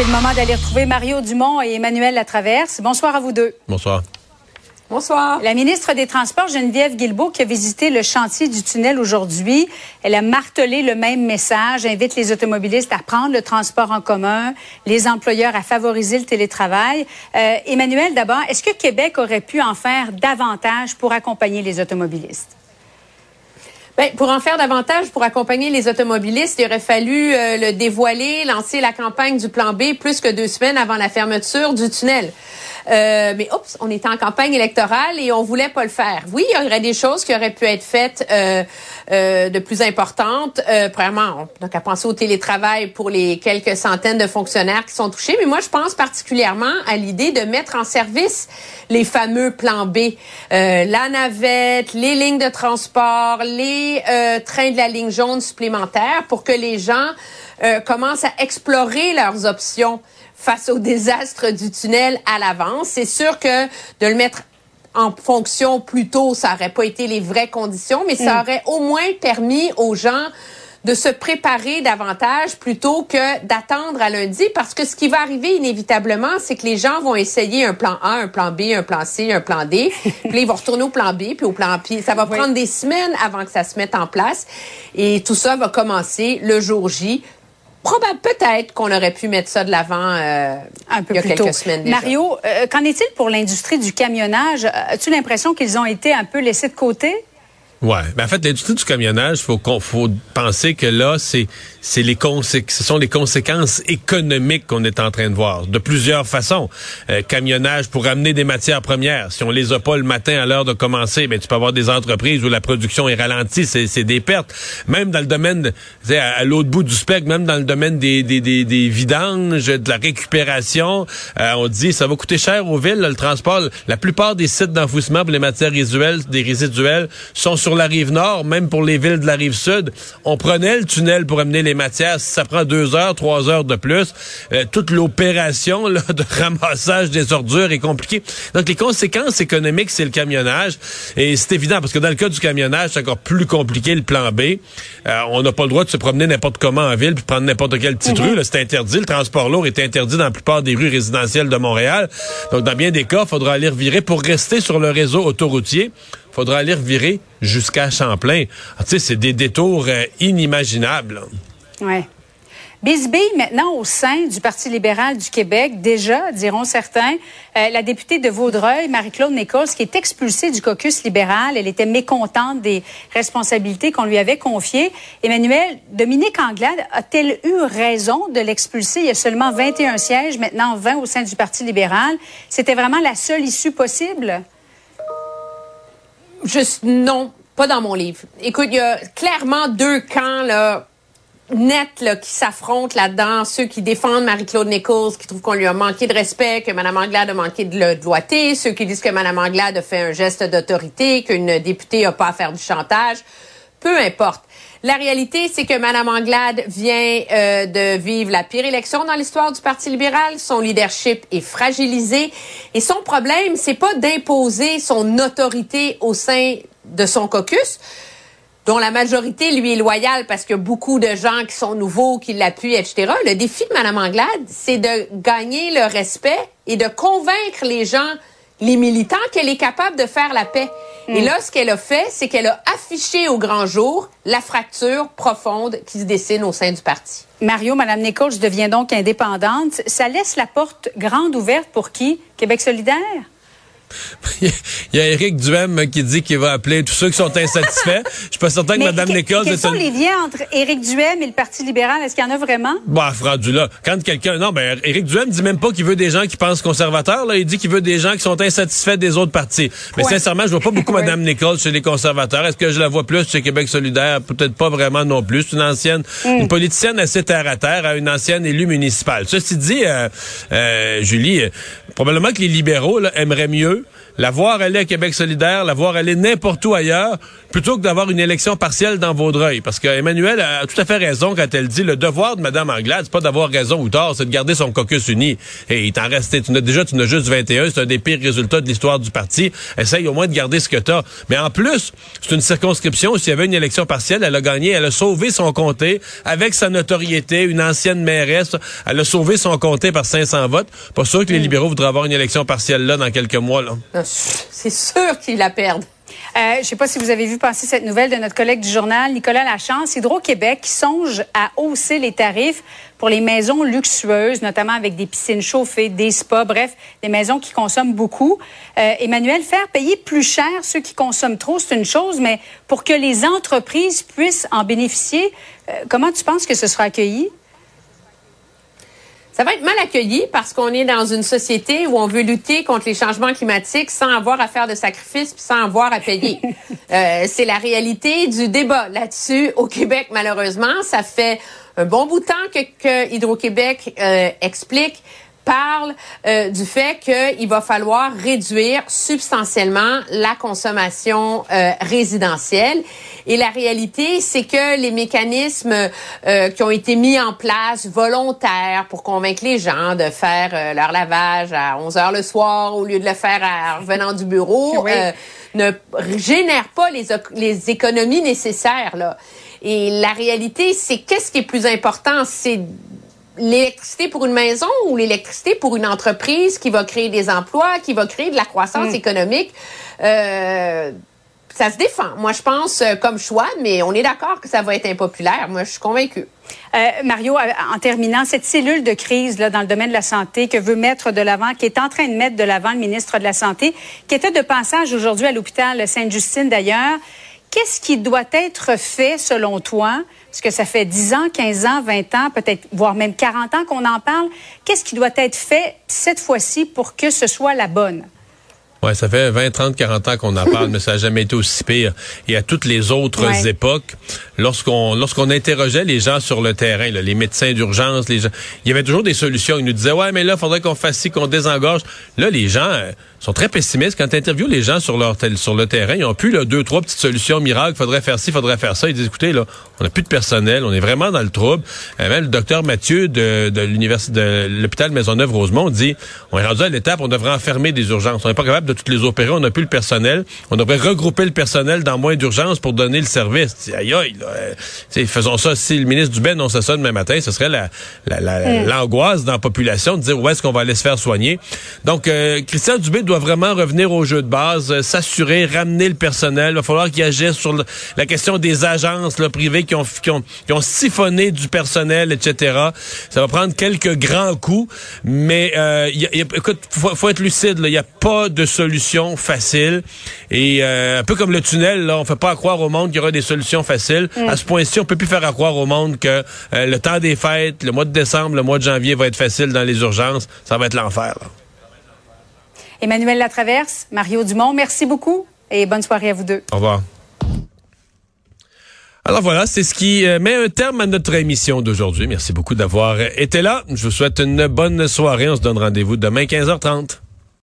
C'est le moment d'aller retrouver Mario Dumont et Emmanuel Latraverse. Bonsoir à vous deux. Bonsoir. Bonsoir. La ministre des Transports, Geneviève Guilbeault, qui a visité le chantier du tunnel aujourd'hui, elle a martelé le même message, invite les automobilistes à prendre le transport en commun, les employeurs à favoriser le télétravail. Euh, Emmanuel, d'abord, est-ce que Québec aurait pu en faire davantage pour accompagner les automobilistes? Bien, pour en faire davantage, pour accompagner les automobilistes, il aurait fallu euh, le dévoiler, lancer la campagne du plan B plus que deux semaines avant la fermeture du tunnel. Euh, mais oups, on était en campagne électorale et on voulait pas le faire. Oui, il y aurait des choses qui auraient pu être faites euh, euh, de plus importantes. Euh, premièrement, on qu'à penser au télétravail pour les quelques centaines de fonctionnaires qui sont touchés. Mais moi, je pense particulièrement à l'idée de mettre en service les fameux plans B, euh, la navette, les lignes de transport, les euh, trains de la ligne jaune supplémentaires pour que les gens commencent à explorer leurs options face au désastre du tunnel à l'avance. C'est sûr que de le mettre en fonction plus tôt, ça n'aurait pas été les vraies conditions, mais ça aurait au moins permis aux gens de se préparer davantage plutôt que d'attendre à lundi parce que ce qui va arriver inévitablement, c'est que les gens vont essayer un plan A, un plan B, un plan C, un plan D, puis ils vont retourner au plan B, puis au plan P. Ça va prendre des semaines avant que ça se mette en place et tout ça va commencer le jour J Probable, peut-être qu'on aurait pu mettre ça de l'avant euh, un peu il y a plus quelques tôt. semaines déjà. Mario, euh, qu'en est-il pour l'industrie du camionnage? As-tu l'impression qu'ils ont été un peu laissés de côté? Ouais, ben en fait l'industrie du camionnage, faut qu'on faut penser que là c'est c'est les ce sont les conséquences économiques qu'on est en train de voir de plusieurs façons. Euh, camionnage pour amener des matières premières, si on les a pas le matin à l'heure de commencer, ben tu peux avoir des entreprises où la production est ralentie, c'est c'est des pertes. Même dans le domaine à, à l'autre bout du spectre, même dans le domaine des des des, des vidanges, de la récupération, euh, on dit ça va coûter cher aux villes là, le transport. La plupart des sites d'enfouissement pour les matières résiduelles, des résiduelles sont sur la rive nord, même pour les villes de la rive sud. On prenait le tunnel pour amener les matières. Si ça prend deux heures, trois heures de plus, euh, toute l'opération de ramassage des ordures est compliquée. Donc les conséquences économiques, c'est le camionnage. Et c'est évident, parce que dans le cas du camionnage, c'est encore plus compliqué le plan B. Euh, on n'a pas le droit de se promener n'importe comment en ville puis prendre n'importe quelle petite rue. là. C'est interdit. Le transport lourd est interdit dans la plupart des rues résidentielles de Montréal. Donc dans bien des cas, il faudra aller revirer pour rester sur le réseau autoroutier faudra aller revirer jusqu'à Champlain. Ah, tu sais, c'est des détours euh, inimaginables. Oui. Bisbille, maintenant au sein du Parti libéral du Québec, déjà, diront certains, euh, la députée de Vaudreuil, Marie-Claude Nichols, qui est expulsée du caucus libéral, elle était mécontente des responsabilités qu'on lui avait confiées. Emmanuel, Dominique Anglade a-t-elle eu raison de l'expulser? Il y a seulement 21 sièges, maintenant 20 au sein du Parti libéral. C'était vraiment la seule issue possible? Juste non, pas dans mon livre. Écoute, il y a clairement deux camps là nets là, qui s'affrontent là-dedans. Ceux qui défendent Marie-Claude Nichols, qui trouvent qu'on lui a manqué de respect, que Mme Anglade a manqué de le. Ceux qui disent que Mme Anglade a fait un geste d'autorité, qu'une députée n'a pas à faire du chantage. Peu importe. La réalité, c'est que Mme Anglade vient euh, de vivre la pire élection dans l'histoire du Parti libéral. Son leadership est fragilisé. Et son problème, c'est pas d'imposer son autorité au sein de son caucus, dont la majorité lui est loyale parce a beaucoup de gens qui sont nouveaux, qui l'appuient, etc. Le défi de Mme Anglade, c'est de gagner le respect et de convaincre les gens, les militants, qu'elle est capable de faire la paix. Et là, ce qu'elle a fait, c'est qu'elle a affiché au grand jour la fracture profonde qui se dessine au sein du parti. Mario, Mme Nichols devient donc indépendante. Ça laisse la porte grande ouverte pour qui? Québec solidaire? Il y a Éric Duhem qui dit qu'il va appeler tous ceux qui sont insatisfaits. Je suis pas certain que Mme Nichols... Quels sont les liens entre Éric Duhem et le Parti libéral? Est-ce qu'il y en a vraiment? Bah, rendu là. Quand quelqu'un... Non, ben, Éric Duhem dit même pas qu'il veut des gens qui pensent conservateurs. Là. Il dit qu'il veut des gens qui sont insatisfaits des autres partis. Mais sincèrement, je vois pas beaucoup Mme Nichols chez les conservateurs. Est-ce que je la vois plus chez Québec solidaire? Peut-être pas vraiment non plus. C'est une ancienne... Mm. Une politicienne assez terre-à-terre, une ancienne élue municipale. Ceci dit, euh, euh, Julie, euh, probablement que les libéraux là, aimeraient mieux la voir aller à Québec solidaire, la voir aller n'importe où ailleurs, plutôt que d'avoir une élection partielle dans Vaudreuil. Parce que Emmanuel a tout à fait raison quand elle dit le devoir de Mme Anglade, c'est pas d'avoir raison ou tort, c'est de garder son caucus uni. Et il t'en reste, tu déjà, tu n'as juste 21, c'est un des pires résultats de l'histoire du parti. Essaye au moins de garder ce que tu as. Mais en plus, c'est une circonscription, s'il y avait une élection partielle, elle a gagné, elle a sauvé son comté avec sa notoriété, une ancienne mairesse, elle a sauvé son comté par 500 votes. Pas sûr que les mm. libéraux voudraient avoir une élection partielle là dans quelques mois. Là. C'est sûr qu'ils la perdent. Euh, je ne sais pas si vous avez vu passer cette nouvelle de notre collègue du journal, Nicolas Lachance. Hydro-Québec songe à hausser les tarifs pour les maisons luxueuses, notamment avec des piscines chauffées, des spas, bref, des maisons qui consomment beaucoup. Euh, Emmanuel, faire payer plus cher ceux qui consomment trop, c'est une chose, mais pour que les entreprises puissent en bénéficier, euh, comment tu penses que ce sera accueilli? Ça va être mal accueilli parce qu'on est dans une société où on veut lutter contre les changements climatiques sans avoir à faire de sacrifices puis sans avoir à payer. euh, c'est la réalité du débat là-dessus au Québec, malheureusement. Ça fait un bon bout de temps que, que Hydro-Québec euh, explique parle euh, du fait qu'il va falloir réduire substantiellement la consommation euh, résidentielle. Et la réalité, c'est que les mécanismes euh, qui ont été mis en place volontaires pour convaincre les gens de faire leur lavage à 11 heures le soir au lieu de le faire en revenant du bureau ne génèrent pas les, les économies nécessaires. Là. Et la réalité, c'est qu'est-ce qui est plus important? C'est l'électricité pour une maison ou l'électricité pour une entreprise qui va créer des emplois, qui va créer de la croissance mm. économique. Euh, ça se défend. Moi, je pense euh, comme choix, mais on est d'accord que ça va être impopulaire. Moi, je suis convaincue. Euh, Mario, en terminant, cette cellule de crise là, dans le domaine de la santé que veut mettre de l'avant, qui est en train de mettre de l'avant le ministre de la Santé, qui était de passage aujourd'hui à l'hôpital Sainte-Justine d'ailleurs, qu'est-ce qui doit être fait selon toi? Parce que ça fait 10 ans, 15 ans, 20 ans, peut-être, voire même 40 ans qu'on en parle. Qu'est-ce qui doit être fait cette fois-ci pour que ce soit la bonne? Ouais, ça fait 20, 30, 40 ans qu'on en parle, mais ça n'a jamais été aussi pire. Et à toutes les autres époques, lorsqu'on lorsqu'on interrogeait les gens sur le terrain, les médecins d'urgence, les gens, il y avait toujours des solutions. Ils nous disaient ouais, mais là, il faudrait qu'on fasse ci, qu'on désengorge. Là, les gens euh, sont très pessimistes. Quand tu interviews les gens sur leur sur le terrain, ils ont plus là, deux, trois petites solutions miracles. Faudrait faire ci, faudrait faire ça. Ils disent écoutez, là, on n'a plus de personnel, on est vraiment dans le trouble. Euh, le docteur Mathieu de, de l'université de l'hôpital Maisonneuve-Rosemont dit on est rendu à l'étape, on devrait enfermer des urgences. On n'est pas capable de toutes les on n'a plus le personnel. On devrait regrouper le personnel dans moins d'urgence pour donner le service. Aïe aïe, là, euh, faisons ça. Si le ministre Dubé annonçait ça demain matin, ce serait la, mm. l'angoisse dans la population de dire où est-ce qu'on va aller se faire soigner. Donc, euh, Christian Dubé doit vraiment revenir au jeu de base, euh, s'assurer, ramener le personnel. Il va falloir qu'il agisse sur la question des agences là, privées qui ont, qui, ont, qui ont siphonné du personnel, etc. Ça va prendre quelques grands coups, mais euh, y a, écoute, faut, faut être lucide. Il n'y a pas de solution facile. Et euh, un peu comme le tunnel, là, on fait pas croire au monde qu'il y aura des solutions faciles. Mm. À ce point-ci, on peut plus faire croire au monde que le temps des fêtes, le mois de décembre, le mois de janvier va être facile dans les urgences. Ça va être l'enfer. Emmanuel Latraverse, Mario Dumont, merci beaucoup et bonne soirée à vous deux. Au revoir. Alors voilà, c'est ce qui euh, met un terme à notre émission d'aujourd'hui. Merci beaucoup d'avoir été là. Je vous souhaite une bonne soirée. On se donne rendez-vous demain 15h30.